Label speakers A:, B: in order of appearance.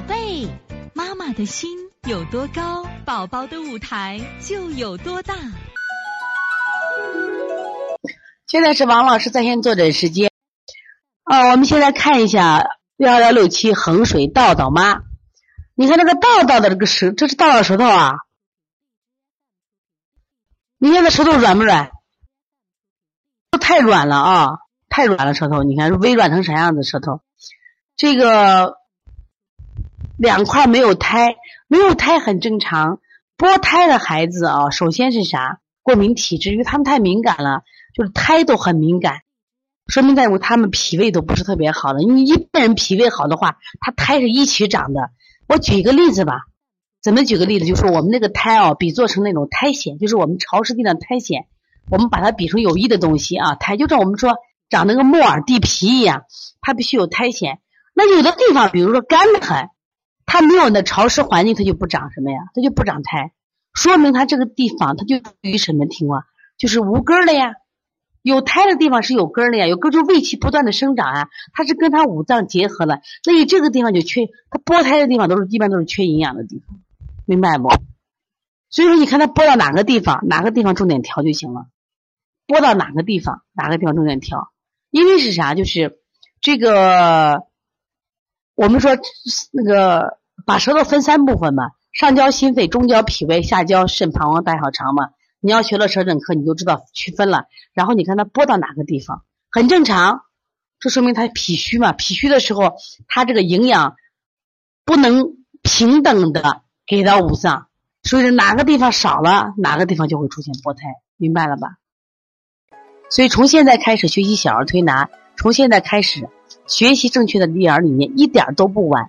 A: 宝贝，妈妈的心有多高，宝宝的舞台就有多大。
B: 现在是王老师在线坐诊时间。啊，我们现在看一下幺幺六七衡水道道妈。你看那个道道的这个舌，这是道道舌头啊。你看这舌头软不软？太软了啊，太软了舌头。你看微软成啥样子舌头？这个两块没有胎，没有胎很正常。剥胎的孩子啊，首先是啥？过敏体质，因为他们太敏感了，就是胎都很敏感，说明在乎他们脾胃都不是特别好的。你一般人脾胃好的话，他胎是一起长的。我举一个例子吧，怎么举个例子？就是我们那个胎啊，比做成那种苔藓，就是我们潮湿地的苔藓，我们把它比成有益的东西啊。苔就像我们说长那个木耳地皮一样，它必须有苔藓。那有的地方，比如说干的很，它没有那潮湿环境，它就不长什么呀？它就不长苔，说明它这个地方它就属于什么情况？就是无根的呀。有苔的地方是有根的呀，有根就胃气不断的生长啊，它是跟它五脏结合了，所以这个地方就缺。它剥胎的地方都是一般都是缺营养的地方，明白不？所以说，你看它剥到哪个地方，哪个地方重点调就行了。剥到哪个地方，哪个地方重点调，因为是啥？就是这个。我们说那个把舌头分三部分嘛，上焦心肺，中焦脾胃，下焦肾膀胱大小肠嘛。你要学了舌诊课，你就知道区分了。然后你看它拨到哪个地方，很正常，这说明它脾虚嘛。脾虚的时候，它这个营养不能平等的给到五脏，所以说哪个地方少了，哪个地方就会出现剥胎，明白了吧？所以从现在开始学习小儿推拿，从现在开始。学习正确的育儿理念一点都不晚，